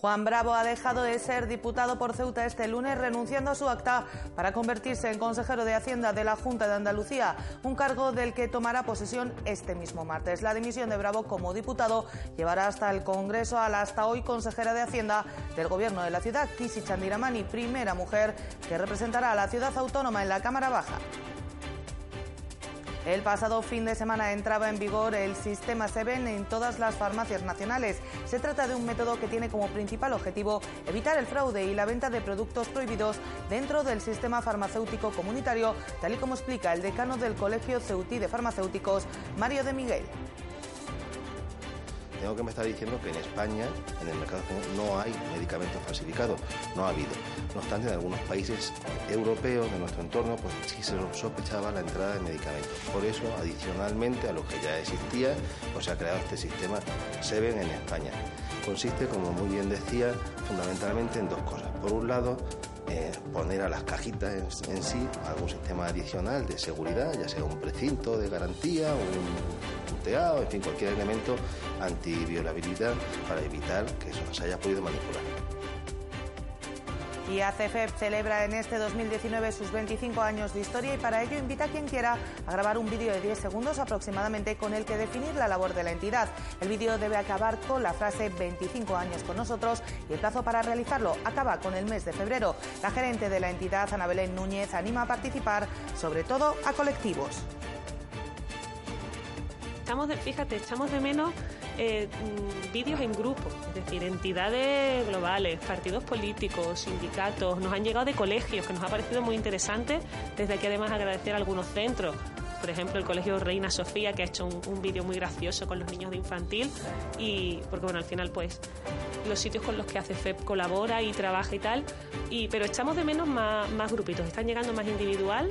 Juan Bravo ha dejado de ser diputado por Ceuta este lunes renunciando a su acta para convertirse en consejero de Hacienda de la Junta de Andalucía, un cargo del que tomará posesión este mismo martes. La dimisión de Bravo como diputado llevará hasta el Congreso a la hasta hoy consejera de Hacienda del Gobierno de la ciudad, Kisi Chandiramani, primera mujer que representará a la ciudad autónoma en la Cámara Baja. El pasado fin de semana entraba en vigor el sistema SEVEN en todas las farmacias nacionales. Se trata de un método que tiene como principal objetivo evitar el fraude y la venta de productos prohibidos dentro del sistema farmacéutico comunitario, tal y como explica el decano del Colegio Ceutí de Farmacéuticos, Mario de Miguel tengo que me está diciendo que en España, en el mercado español, no hay medicamentos falsificados. No ha habido. No obstante, en algunos países europeos de nuestro entorno, pues sí se sospechaba la entrada de medicamentos. Por eso, adicionalmente a lo que ya existía, pues se ha creado este sistema SEVEN en España. Consiste, como muy bien decía, fundamentalmente en dos cosas. Por un lado, eh, poner a las cajitas en, sí algún sistema adicional de seguridad, ya sea un precinto de garantía, un punteado, en fin, cualquier elemento antiviolabilidad para evitar que eso se haya podido manipular. Y ACFEP celebra en este 2019 sus 25 años de historia y para ello invita a quien quiera a grabar un vídeo de 10 segundos aproximadamente con el que definir la labor de la entidad. El vídeo debe acabar con la frase 25 años con nosotros y el plazo para realizarlo acaba con el mes de febrero. La gerente de la entidad, Ana Belén Núñez, anima a participar, sobre todo a colectivos. Estamos de, fíjate, echamos de menos eh, mm, vídeos en grupo, es decir, entidades globales, partidos políticos, sindicatos, nos han llegado de colegios, que nos ha parecido muy interesante, desde aquí además agradecer a algunos centros, por ejemplo el Colegio Reina Sofía, que ha hecho un, vídeo muy gracioso con los niños de infantil, y porque bueno, al final pues los sitios con los que hace FEP colabora y trabaja y tal, y, pero echamos de menos más, más grupitos, están llegando más individual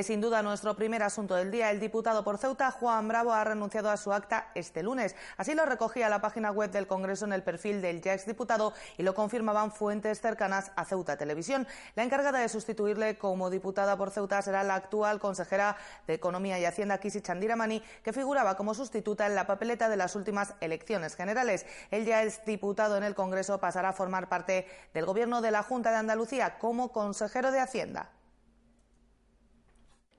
Es sin duda nuestro primer asunto del día. El diputado por Ceuta, Juan Bravo, ha renunciado a su acta este lunes. Así lo recogía la página web del Congreso en el perfil del ya exdiputado y lo confirmaban fuentes cercanas a Ceuta Televisión. La encargada de sustituirle como diputada por Ceuta será la actual consejera de Economía y Hacienda, Kisi Chandiramani, que figuraba como sustituta en la papeleta de las últimas elecciones generales. El ya exdiputado en el Congreso pasará a formar parte del Gobierno de la Junta de Andalucía como consejero de Hacienda.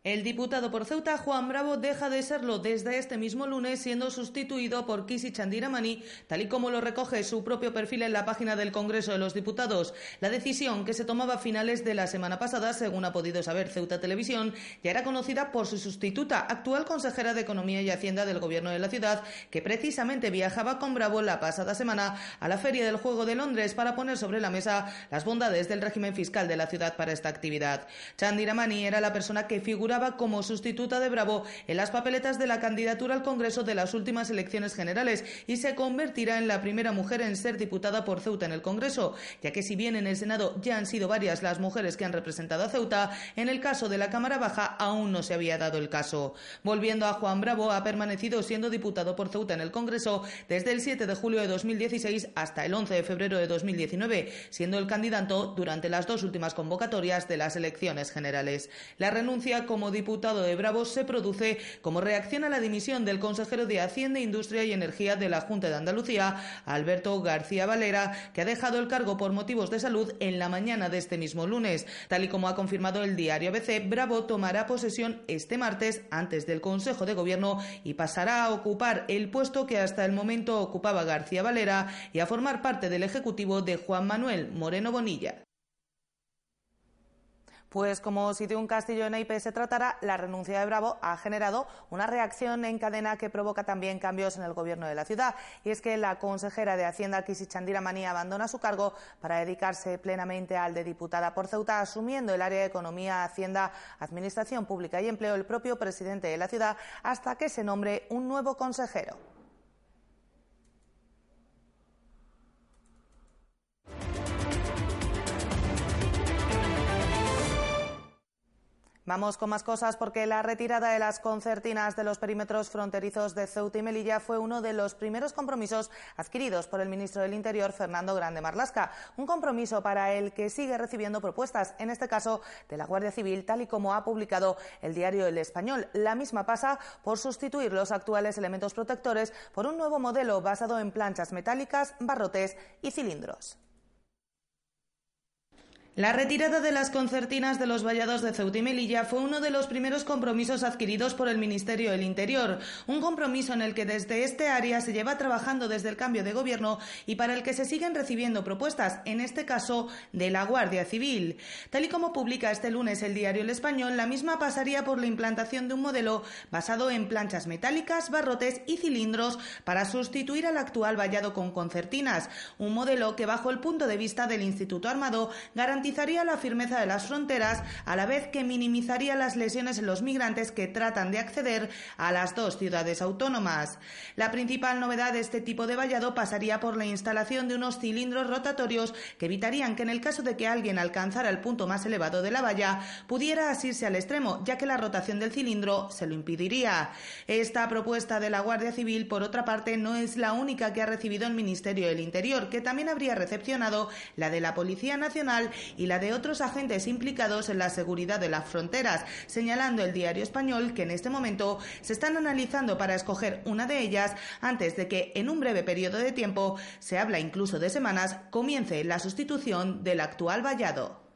El diputado por Ceuta, Juan Bravo, deja de serlo desde este mismo lunes, siendo sustituido por Kisi Chandiramani, tal y como lo recoge su propio perfil en la página del Congreso de los Diputados. La decisión, que se tomaba a finales de la semana pasada, según ha podido saber Ceuta Televisión, ya era conocida por su sustituta, actual consejera de Economía y Hacienda del Gobierno de la ciudad, que precisamente viajaba con Bravo la pasada semana a la Feria del Juego de Londres para poner sobre la mesa las bondades del régimen fiscal de la ciudad para esta actividad. Chandiramani era la persona que figura como sustituta de Bravo en las papeletas de la candidatura al Congreso de las últimas elecciones generales y se convertirá en la primera mujer en ser diputada por Ceuta en el Congreso, ya que si bien en el Senado ya han sido varias las mujeres que han representado a Ceuta, en el caso de la Cámara Baja aún no se había dado el caso. Volviendo a Juan Bravo, ha permanecido siendo diputado por Ceuta en el Congreso desde el 7 de julio de 2016 hasta el 11 de febrero de 2019, siendo el candidato durante las dos últimas convocatorias de las elecciones generales. La renuncia como diputado de Bravos se produce como reacción a la dimisión del consejero de Hacienda, Industria y Energía de la Junta de Andalucía, Alberto García Valera, que ha dejado el cargo por motivos de salud en la mañana de este mismo lunes. Tal y como ha confirmado el diario ABC, Bravo tomará posesión este martes antes del Consejo de Gobierno y pasará a ocupar el puesto que hasta el momento ocupaba García Valera y a formar parte del Ejecutivo de Juan Manuel Moreno Bonilla. Pues como si de un castillo en IP se tratara, la renuncia de Bravo ha generado una reacción en cadena que provoca también cambios en el gobierno de la ciudad. Y es que la consejera de Hacienda, Kisi Mani, abandona su cargo para dedicarse plenamente al de diputada por Ceuta, asumiendo el área de Economía, Hacienda, Administración Pública y Empleo el propio presidente de la ciudad hasta que se nombre un nuevo consejero. Vamos con más cosas porque la retirada de las concertinas de los perímetros fronterizos de Ceuta y Melilla fue uno de los primeros compromisos adquiridos por el ministro del Interior, Fernando Grande Marlasca. Un compromiso para el que sigue recibiendo propuestas, en este caso de la Guardia Civil, tal y como ha publicado el diario El Español. La misma pasa por sustituir los actuales elementos protectores por un nuevo modelo basado en planchas metálicas, barrotes y cilindros. La retirada de las concertinas de los vallados de Ceuta y Melilla fue uno de los primeros compromisos adquiridos por el Ministerio del Interior, un compromiso en el que desde este área se lleva trabajando desde el cambio de gobierno y para el que se siguen recibiendo propuestas, en este caso de la Guardia Civil. Tal y como publica este lunes el diario El Español, la misma pasaría por la implantación de un modelo basado en planchas metálicas, barrotes y cilindros para sustituir al actual vallado con concertinas, un modelo que bajo el punto de vista del Instituto Armado garantizaría la firmeza de las fronteras a la vez que minimizaría las lesiones en los migrantes que tratan de acceder a las dos ciudades autónomas. La principal novedad de este tipo de vallado pasaría por la instalación de unos cilindros rotatorios que evitarían que en el caso de que alguien alcanzara el punto más elevado de la valla pudiera asirse al extremo, ya que la rotación del cilindro se lo impediría. Esta propuesta de la Guardia Civil, por otra parte, no es la única que ha recibido el Ministerio del Interior, que también habría recepcionado la de la Policía Nacional y la de otros agentes implicados en la seguridad de las fronteras, señalando el diario español que en este momento se están analizando para escoger una de ellas antes de que en un breve periodo de tiempo, se habla incluso de semanas, comience la sustitución del actual vallado.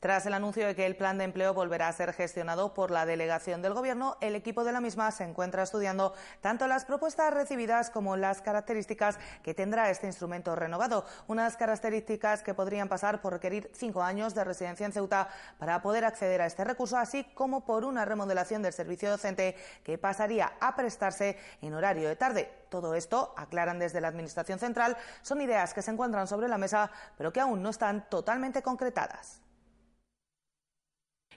Tras el anuncio de que el plan de empleo volverá a ser gestionado por la delegación del Gobierno, el equipo de la misma se encuentra estudiando tanto las propuestas recibidas como las características que tendrá este instrumento renovado. Unas características que podrían pasar por requerir cinco años de residencia en Ceuta para poder acceder a este recurso, así como por una remodelación del servicio docente que pasaría a prestarse en horario de tarde. Todo esto, aclaran desde la Administración Central, son ideas que se encuentran sobre la mesa, pero que aún no están totalmente concretadas.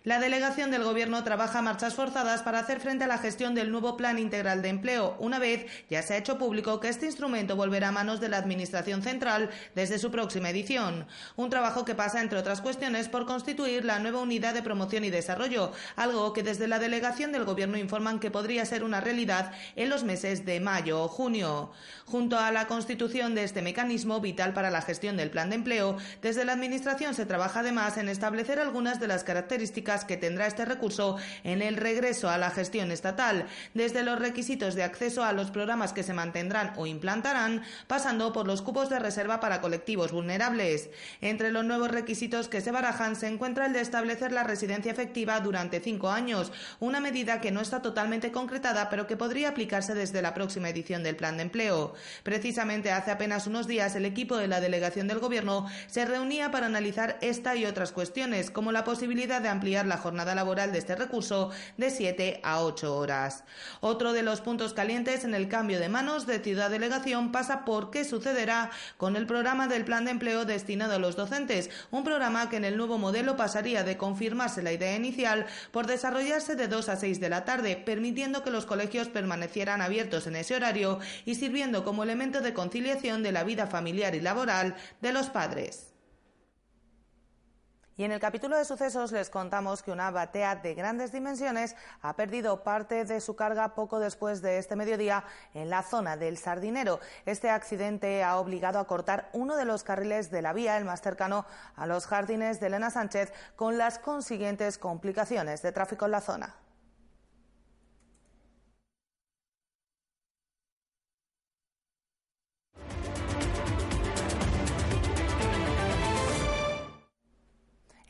La delegación del Gobierno trabaja a marchas forzadas para hacer frente a la gestión del nuevo Plan Integral de Empleo, una vez ya se ha hecho público que este instrumento volverá a manos de la Administración Central desde su próxima edición. Un trabajo que pasa, entre otras cuestiones, por constituir la nueva Unidad de Promoción y Desarrollo, algo que desde la delegación del Gobierno informan que podría ser una realidad en los meses de mayo o junio. Junto a la constitución de este mecanismo vital para la gestión del Plan de Empleo, desde la Administración se trabaja además en establecer algunas de las características que tendrá este recurso en el regreso a la gestión estatal, desde los requisitos de acceso a los programas que se mantendrán o implantarán, pasando por los cupos de reserva para colectivos vulnerables. Entre los nuevos requisitos que se barajan se encuentra el de establecer la residencia efectiva durante cinco años, una medida que no está totalmente concretada, pero que podría aplicarse desde la próxima edición del Plan de Empleo. Precisamente hace apenas unos días el equipo de la delegación del Gobierno se reunía para analizar esta y otras cuestiones, como la posibilidad de ampliar la jornada laboral de este recurso de 7 a 8 horas. Otro de los puntos calientes en el cambio de manos de Ciudad Delegación pasa por qué sucederá con el programa del plan de empleo destinado a los docentes, un programa que en el nuevo modelo pasaría de confirmarse la idea inicial por desarrollarse de 2 a 6 de la tarde, permitiendo que los colegios permanecieran abiertos en ese horario y sirviendo como elemento de conciliación de la vida familiar y laboral de los padres. Y en el capítulo de sucesos les contamos que una batea de grandes dimensiones ha perdido parte de su carga poco después de este mediodía en la zona del Sardinero. Este accidente ha obligado a cortar uno de los carriles de la vía, el más cercano a los jardines de Elena Sánchez, con las consiguientes complicaciones de tráfico en la zona.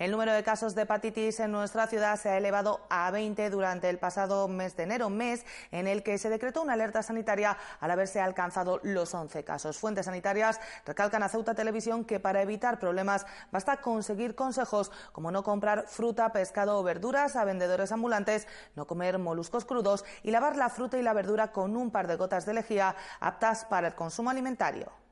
El número de casos de hepatitis en nuestra ciudad se ha elevado a 20 durante el pasado mes de enero, mes en el que se decretó una alerta sanitaria al haberse alcanzado los 11 casos. Fuentes sanitarias recalcan a Ceuta Televisión que para evitar problemas basta conseguir consejos como no comprar fruta, pescado o verduras a vendedores ambulantes, no comer moluscos crudos y lavar la fruta y la verdura con un par de gotas de lejía aptas para el consumo alimentario.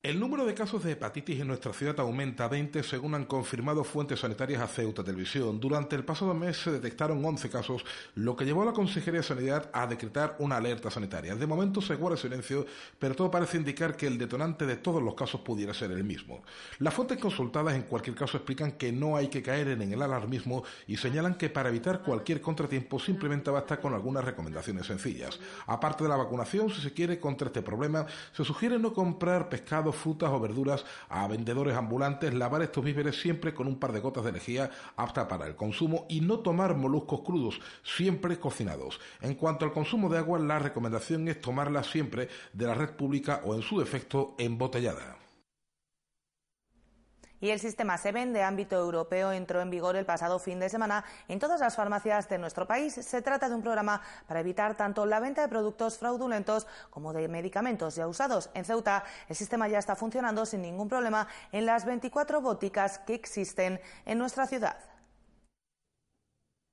El número de casos de hepatitis en nuestra ciudad aumenta a 20 según han confirmado fuentes sanitarias a Ceuta Televisión. Durante el pasado mes se detectaron 11 casos, lo que llevó a la Consejería de Sanidad a decretar una alerta sanitaria. De momento se guarda silencio, pero todo parece indicar que el detonante de todos los casos pudiera ser el mismo. Las fuentes consultadas en cualquier caso explican que no hay que caer en el alarmismo y señalan que para evitar cualquier contratiempo simplemente basta con algunas recomendaciones sencillas. Aparte de la vacunación, si se quiere contra este problema, se sugiere no comprar pescado frutas o verduras a vendedores ambulantes, lavar estos víveres siempre con un par de gotas de energía apta para el consumo y no tomar moluscos crudos, siempre cocinados. En cuanto al consumo de agua, la recomendación es tomarla siempre de la red pública o en su defecto embotellada. Y el sistema SEVEN de ámbito europeo entró en vigor el pasado fin de semana en todas las farmacias de nuestro país. Se trata de un programa para evitar tanto la venta de productos fraudulentos como de medicamentos ya usados. En Ceuta, el sistema ya está funcionando sin ningún problema en las 24 boticas que existen en nuestra ciudad.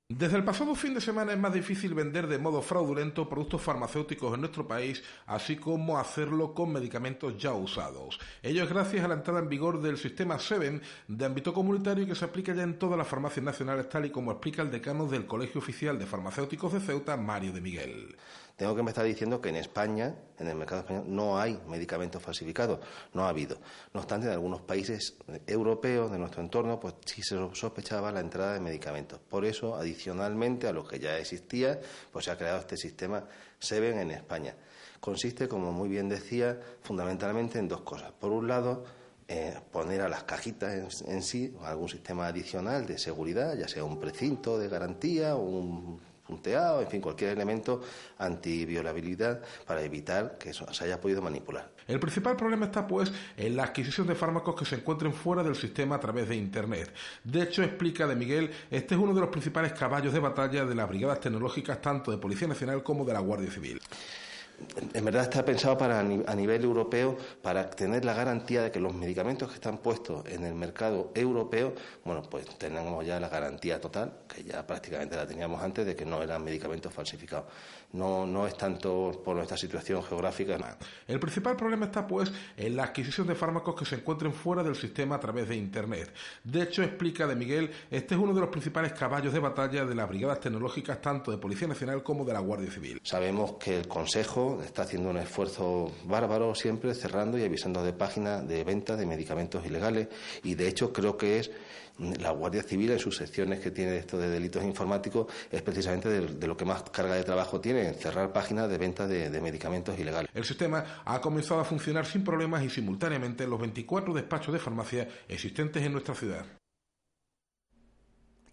Desde el pasado fin de semana es más difícil vender de modo fraudulento productos farmacéuticos en nuestro país, así como hacerlo con medicamentos ya usados. Ello es gracias a la entrada en vigor del sistema SEVEN de ámbito comunitario que se aplica ya en todas las farmacias nacionales, tal y como explica el decano del Colegio Oficial de Farmacéuticos de Ceuta, Mario de Miguel tengo que me está diciendo que en España, en el mercado español, no hay medicamentos falsificados, no ha habido. No obstante, en algunos países europeos de nuestro entorno, pues sí se sospechaba la entrada de medicamentos. Por eso, adicionalmente a lo que ya existía, pues se ha creado este sistema SEVEN en España. Consiste, como muy bien decía, fundamentalmente en dos cosas. Por un lado, eh, poner a las cajitas en, en, sí algún sistema adicional de seguridad, ya sea un precinto de garantía o un punteado, en fin, cualquier elemento antiviolabilidad para evitar que se haya podido manipular. El principal problema está, pues, en la adquisición de fármacos que se encuentren fuera del sistema a través de Internet. De hecho, explica de Miguel, este es uno de los principales caballos de batalla de las brigadas tecnológicas tanto de Policía Nacional como de la Guardia Civil en verdad está pensado para a nivel europeo para tener la garantía de que los medicamentos que están puestos en el mercado europeo, bueno, pues tenemos ya la garantía total, que ya prácticamente la teníamos antes, de que no eran medicamentos falsificados no, no es tanto por nuestra situación geográfica. El principal problema está, pues, en la adquisición de fármacos que se encuentren fuera del sistema a través de Internet. De hecho, explica de Miguel, este es uno de los principales caballos de batalla de las brigadas tecnológicas tanto de Policía Nacional como de la Guardia Civil. Sabemos que el Consejo está haciendo un esfuerzo bárbaro siempre cerrando y avisando de páginas de venta de medicamentos ilegales y de hecho creo que es la Guardia Civil en sus secciones que tiene esto de delitos informáticos es precisamente de, lo que más carga de trabajo tiene, cerrar páginas de venta de, medicamentos ilegales. El sistema ha comenzado a funcionar sin problemas y simultáneamente en los 24 despachos de farmacia existentes en nuestra ciudad.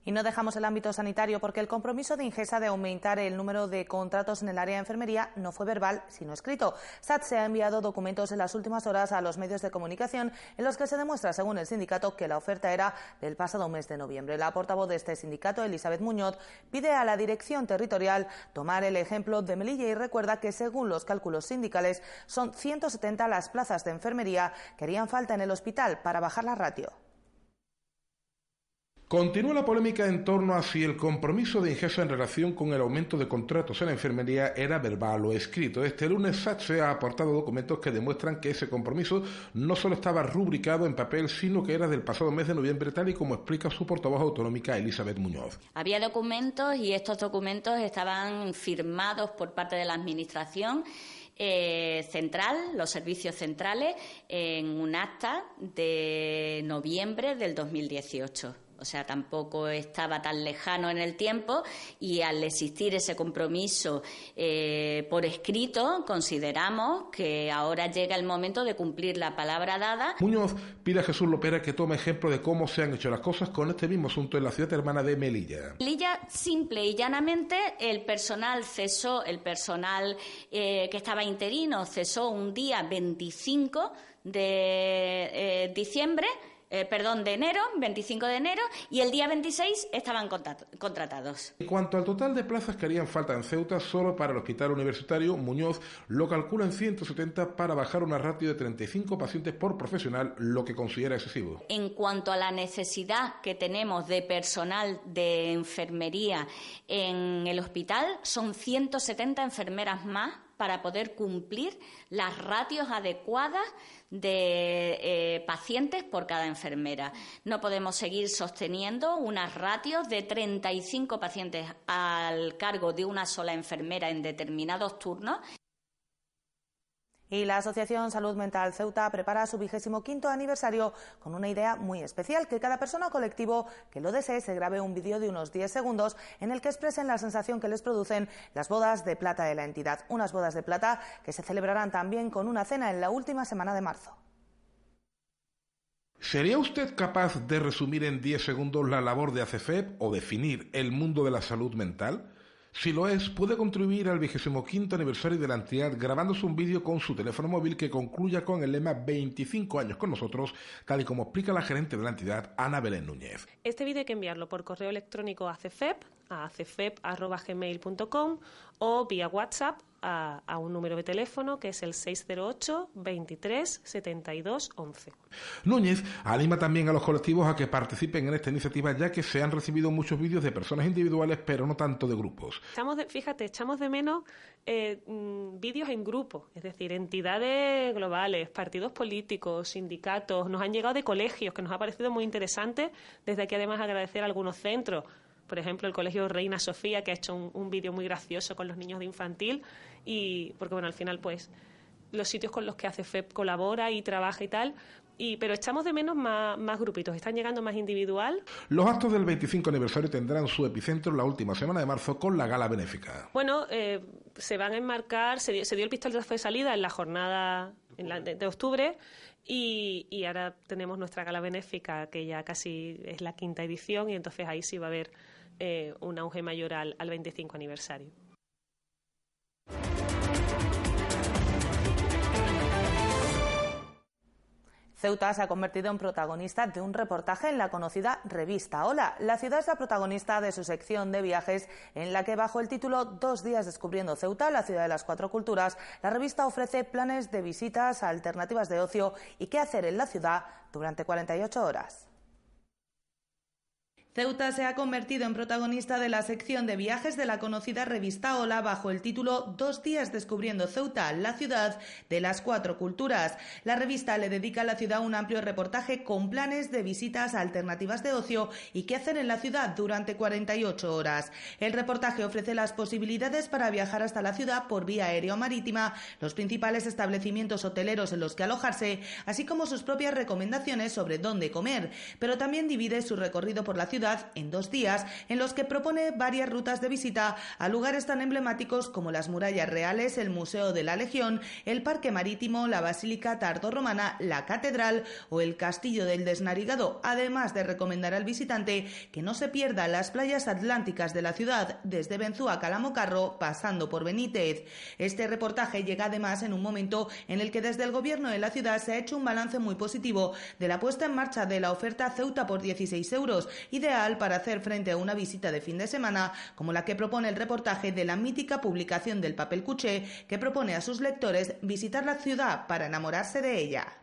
Y no dejamos el ámbito sanitario porque el compromiso de Ingesa de aumentar el número de contratos en el área de enfermería no fue verbal, sino escrito. SAT se ha enviado documentos en las últimas horas a los medios de comunicación en los que se demuestra, según el sindicato, que la oferta era del pasado mes de noviembre. La portavoz de este sindicato, Elizabeth Muñoz, pide a la dirección territorial tomar el ejemplo de Melilla y recuerda que, según los cálculos sindicales, son 170 las plazas de enfermería que harían falta en el hospital para bajar la ratio. Continúa la polémica en torno a si el compromiso de Ingesa en relación con el aumento de contratos en la enfermería era verbal o escrito. Este lunes SATSE ha aportado documentos que demuestran que ese compromiso no solo estaba rubricado en papel, sino que era del pasado mes de noviembre, tal y como explica su portavoz autonómica Elizabeth Muñoz. Había documentos y estos documentos estaban firmados por parte de la Administración. Eh, central, los servicios centrales, en un acta de noviembre del 2018 o sea, tampoco estaba tan lejano en el tiempo y al existir ese compromiso eh, por escrito, consideramos que ahora llega el momento de cumplir la palabra dada. Muñoz pide a Jesús Lopera que tome ejemplo de cómo se han hecho las cosas con este mismo asunto en la ciudad hermana de Melilla. Melilla, simple y llanamente, el personal cesó, el personal eh, que estaba interino cesó un día 25 de eh, diciembre eh, perdón, de enero, 25 de enero, y el día 26 estaban contratados. En cuanto al total de plazas que harían falta en Ceuta, solo para el Hospital Universitario, Muñoz lo calcula en 170 para bajar una ratio de 35 pacientes por profesional, lo que considera excesivo. En cuanto a la necesidad que tenemos de personal de enfermería en el hospital, son 170 enfermeras más para poder cumplir las ratios adecuadas de eh, pacientes por cada enfermera. No podemos seguir sosteniendo unas ratios de 35 pacientes al cargo de una sola enfermera en determinados turnos y la Asociación Salud Mental Ceuta prepara su vigésimo quinto aniversario con una idea muy especial, que cada persona o colectivo que lo desee se grabe un vídeo de unos 10 segundos en el que expresen la sensación que les producen las bodas de plata de la entidad. Unas bodas de plata que se celebrarán también con una cena en la última semana de marzo. ¿Sería usted capaz de resumir en 10 segundos la labor de ACFEP o definir el mundo de la salud mental? Si lo es, puede contribuir al vigésimo quinto aniversario de la entidad grabándose un vídeo con su teléfono móvil que concluya con el lema 25 años con nosotros, tal y como explica la gerente de la entidad, Ana Belén Núñez. Este vídeo hay que enviarlo por correo electrónico a cefep, a cefep.gmail.com o vía WhatsApp a, un número de teléfono que es el 608 23 72 11. Núñez anima también a los colectivos a que participen en esta iniciativa ya que se han recibido muchos vídeos de personas individuales pero no tanto de grupos. Echamos fíjate, echamos de menos eh, mm, vídeos en grupo, es decir, entidades globales, partidos políticos, sindicatos, nos han llegado de colegios que nos ha parecido muy interesante, desde aquí además agradecer a algunos centros por ejemplo, el Colegio Reina Sofía, que ha hecho un, vídeo muy gracioso con los niños de infantil, y porque bueno, al final, pues, los sitios con los que hace FEP colabora y trabaja y tal, y, pero echamos de menos más, más, grupitos, están llegando más individual. Los actos del 25 aniversario tendrán su epicentro la última semana de marzo con la gala benéfica. Bueno, eh, se van a enmarcar, se dio, se dio el pistoletazo de salida en la jornada de, octubre y, y, ahora tenemos nuestra gala benéfica que ya casi es la quinta edición y entonces ahí sí va a haber eh, un auge mayor al, al 25 aniversario. Ceuta se ha convertido en protagonista de un reportaje en la conocida revista Hola. La ciudad es la protagonista de su sección de viajes en la que bajo el título Dos días descubriendo Ceuta, la ciudad de las cuatro culturas, la revista ofrece planes de visitas, alternativas de ocio y qué hacer en la ciudad durante 48 horas. Ceuta se ha convertido en protagonista de la sección de viajes de la conocida revista Hola bajo el título Dos días descubriendo Ceuta, la ciudad de las cuatro culturas. La revista le dedica a la ciudad un amplio reportaje con planes de visitas, alternativas de ocio y qué hacer en la ciudad durante 48 horas. El reportaje ofrece las posibilidades para viajar hasta la ciudad por vía aérea o marítima, los principales establecimientos hoteleros en los que alojarse, así como sus propias recomendaciones sobre dónde comer, pero también divide su recorrido por la ciudad en dos días en los que propone varias rutas de visita a lugares tan emblemáticos como las murallas reales, el Museo de la Legión, el Parque Marítimo, la Basílica Tardo-Romana, la Catedral o el Castillo del Desnarigado, además de recomendar al visitante que no se pierda las playas atlánticas de la ciudad, desde Benzúa a Calamocarro, pasando por Benítez. Este reportaje llega además en un momento en el que desde el gobierno de la ciudad se ha hecho un balance muy positivo de la puesta en marcha de la oferta Ceuta por 16 euros y de para hacer frente a una visita de fin de semana como la que propone el reportaje de la mítica publicación del papel cuché que propone a sus lectores visitar la ciudad para enamorarse de ella.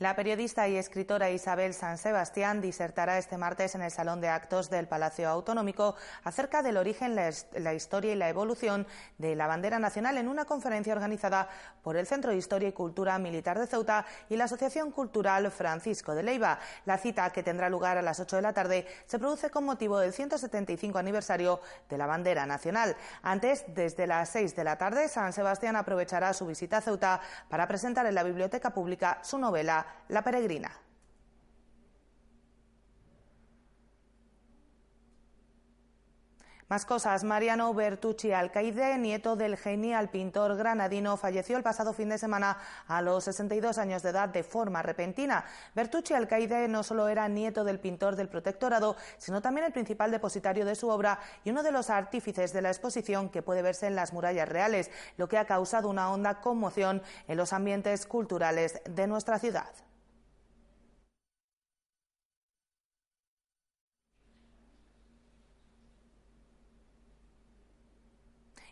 La periodista y escritora Isabel San Sebastián disertará este martes en el Salón de Actos del Palacio Autonómico acerca del origen, la historia y la evolución de la bandera nacional en una conferencia organizada por el Centro de Historia y Cultura Militar de Ceuta y la Asociación Cultural Francisco de Leiva. La cita, que tendrá lugar a las 8 de la tarde, se produce con motivo del 175 aniversario de la bandera nacional. Antes, desde las 6 de la tarde, San Sebastián aprovechará su visita a Ceuta para presentar en la Biblioteca Pública su novela la peregrina. Más cosas. Mariano Bertucci Alcaide, nieto del genial pintor granadino, falleció el pasado fin de semana a los 62 años de edad de forma repentina. Bertucci Alcaide no solo era nieto del pintor del protectorado, sino también el principal depositario de su obra y uno de los artífices de la exposición que puede verse en las murallas reales, lo que ha causado una honda conmoción en los ambientes culturales de nuestra ciudad.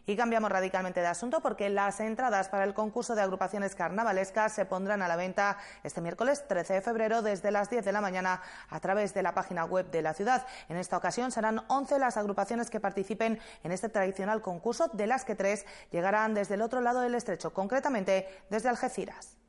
Y cambiamos radicalmente de asunto porque las entradas para el concurso de agrupaciones carnavalescas se pondrán a la venta este miércoles 13 de febrero desde las 10 de la mañana a través de la página web de la ciudad. En esta ocasión serán 11 las agrupaciones que participen en este tradicional concurso, de las que tres llegarán desde el otro lado del estrecho, concretamente desde Algeciras.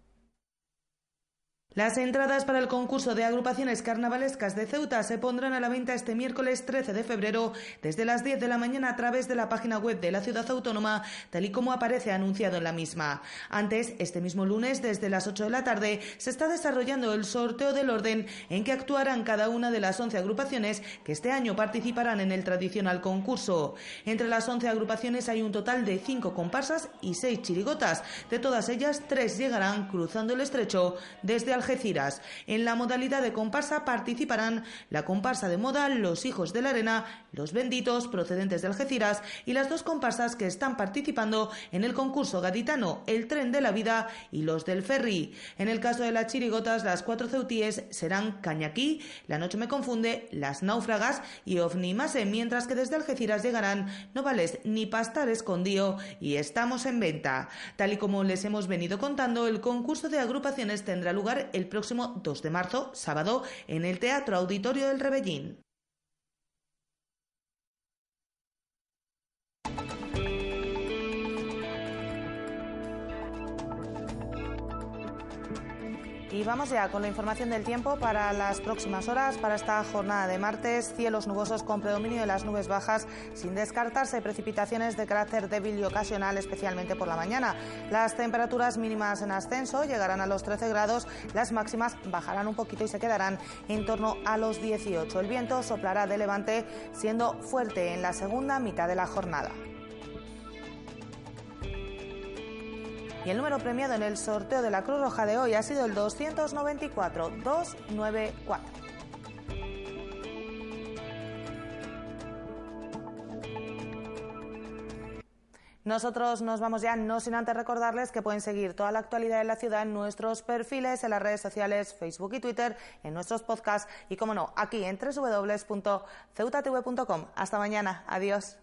Las entradas para el concurso de agrupaciones carnavalescas de Ceuta se pondrán a la venta este miércoles 13 de febrero desde las 10 de la mañana a través de la página web de la ciudad autónoma, tal y como aparece anunciado en la misma. Antes, este mismo lunes, desde las 8 de la tarde, se está desarrollando el sorteo del orden en que actuarán cada una de las 11 agrupaciones que este año participarán en el tradicional concurso. Entre las 11 agrupaciones hay un total de 5 comparsas y 6 chirigotas. De todas ellas, 3 llegarán cruzando el estrecho desde Algeciras. En la modalidad de comparsa participarán la comparsa de moda Los Hijos de la Arena, Los Benditos, procedentes de Algeciras, y las dos comparsas que están participando en el concurso gaditano El Tren de la Vida y Los del Ferry. En el caso de las chirigotas, las cuatro ceutíes serán Cañaquí, La Noche Me Confunde, Las Náufragas y Ovnimase, mientras que desde Algeciras llegarán Novales ni Pastar Escondido y Estamos en Venta. Tal y como les hemos venido contando, el concurso de agrupaciones tendrá lugar el próximo 2 de marzo, sábado, en el Teatro Auditorio del Rebellín. Y vamos ya con la información del tiempo para las próximas horas, para esta jornada de martes. Cielos nubosos con predominio de las nubes bajas, sin descartarse precipitaciones de carácter débil y ocasional, especialmente por la mañana. Las temperaturas mínimas en ascenso llegarán a los 13 grados, las máximas bajarán un poquito y se quedarán en torno a los 18. El viento soplará de levante, siendo fuerte en la segunda mitad de la jornada. Y el número premiado en el sorteo de la Cruz Roja de hoy ha sido el 294 294. Nosotros nos vamos ya, no sin antes recordarles que pueden seguir toda la actualidad de la ciudad en nuestros perfiles, en las redes sociales, Facebook y Twitter, en nuestros podcasts y, como no, aquí en www.ceutatv.com. Hasta mañana. Adiós.